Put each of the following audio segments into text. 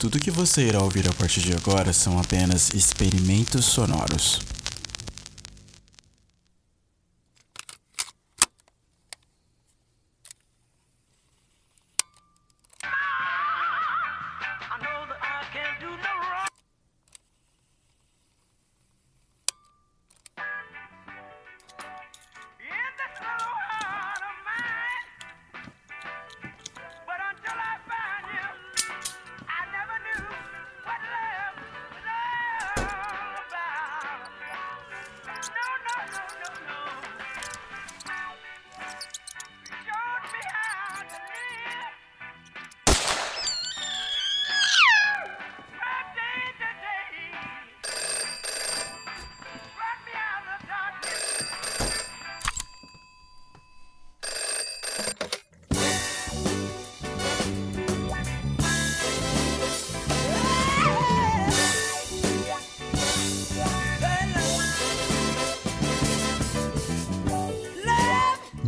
Tudo que você irá ouvir a partir de agora são apenas experimentos sonoros.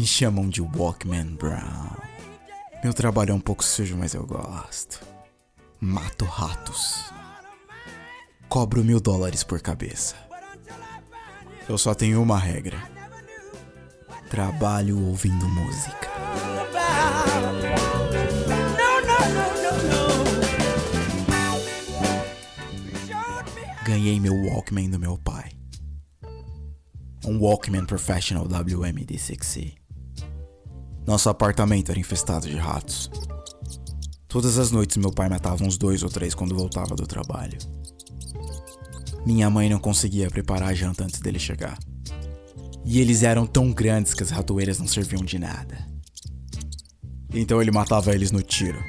Me chamam de Walkman Brown. Meu trabalho é um pouco sujo, mas eu gosto. Mato ratos. Cobro mil dólares por cabeça. Eu só tenho uma regra: trabalho ouvindo música. Ganhei meu Walkman do meu pai. Um Walkman Professional WMD6C. Nosso apartamento era infestado de ratos. Todas as noites meu pai matava uns dois ou três quando voltava do trabalho. Minha mãe não conseguia preparar a janta antes dele chegar. E eles eram tão grandes que as ratoeiras não serviam de nada. Então ele matava eles no tiro.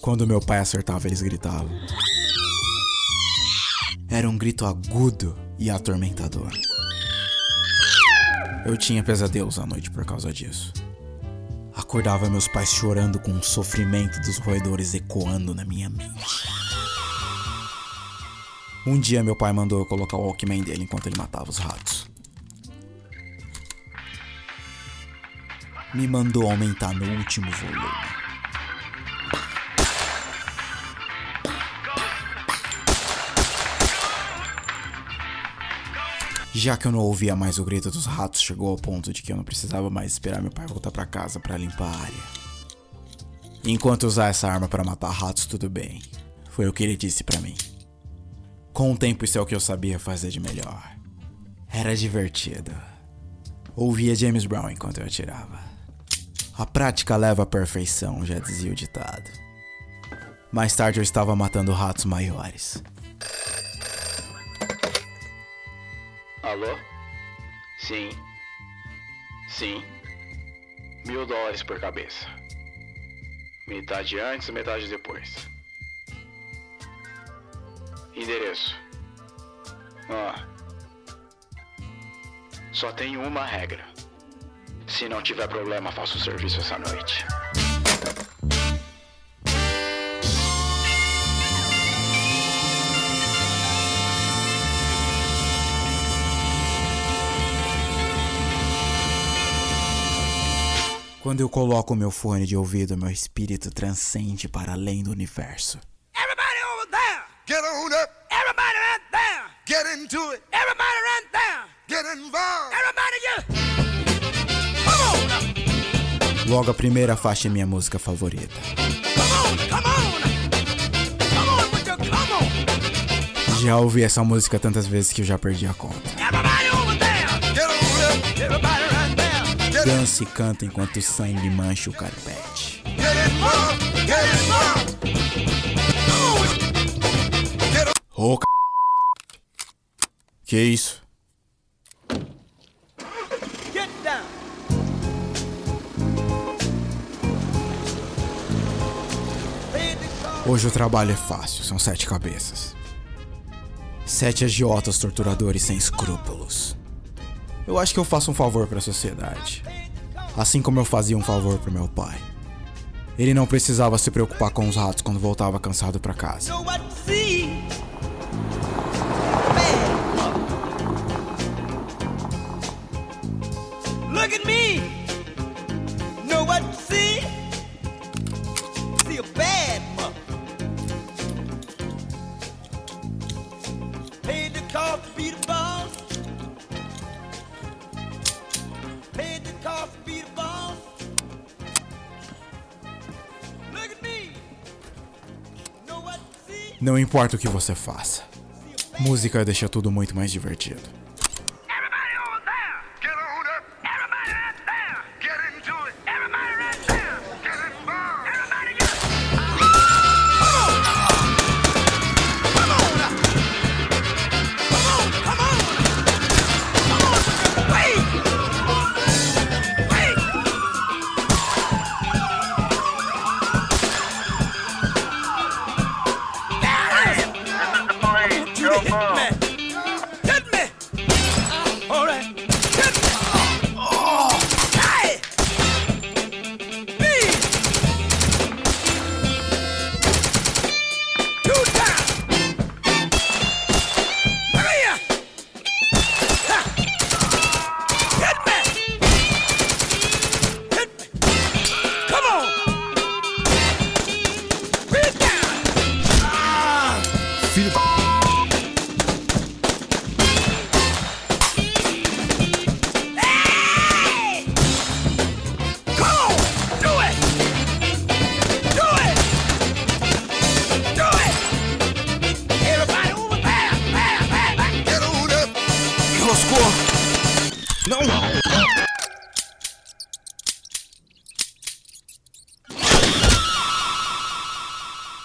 Quando meu pai acertava, eles gritavam. Era um grito agudo e atormentador. Eu tinha pesadelos à noite por causa disso. Acordava meus pais chorando com o sofrimento dos roedores ecoando na minha mente. Um dia meu pai mandou eu colocar o Walkman dele enquanto ele matava os ratos. Me mandou aumentar no último volume. Já que eu não ouvia mais o grito dos ratos, chegou ao ponto de que eu não precisava mais esperar meu pai voltar pra casa pra limpar a área. Enquanto usar essa arma para matar ratos, tudo bem. Foi o que ele disse pra mim. Com o tempo, isso é o que eu sabia fazer de melhor. Era divertido. Ouvia James Brown enquanto eu atirava. A prática leva à perfeição, já dizia o ditado. Mais tarde eu estava matando ratos maiores. Alô? Sim. Sim. Mil dólares por cabeça. Metade antes, metade depois. Endereço. Ah. Só tem uma regra. Se não tiver problema, faço o serviço essa noite. Quando eu coloco meu fone de ouvido, meu espírito transcende para além do universo. Everybody over there. Get on up, Everybody right there. get into it, Everybody right there. get involved. Everybody just. Come on. Logo a primeira faixa é minha música favorita. Come on. Come on. Já ouvi essa música tantas vezes que eu já perdi a conta. Everybody over there. Get on up, Everybody. Dança e canta enquanto o sangue mancha o carpete. Ô, c... Que isso? Hoje o trabalho é fácil, são sete cabeças. Sete agiotas torturadores sem escrúpulos. Eu acho que eu faço um favor pra sociedade. Assim como eu fazia um favor pro meu pai. Ele não precisava se preocupar com os ratos quando voltava cansado pra casa. Look at me. Não importa o que você faça, música deixa tudo muito mais divertido.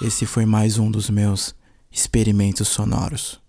Esse foi mais um dos meus experimentos sonoros.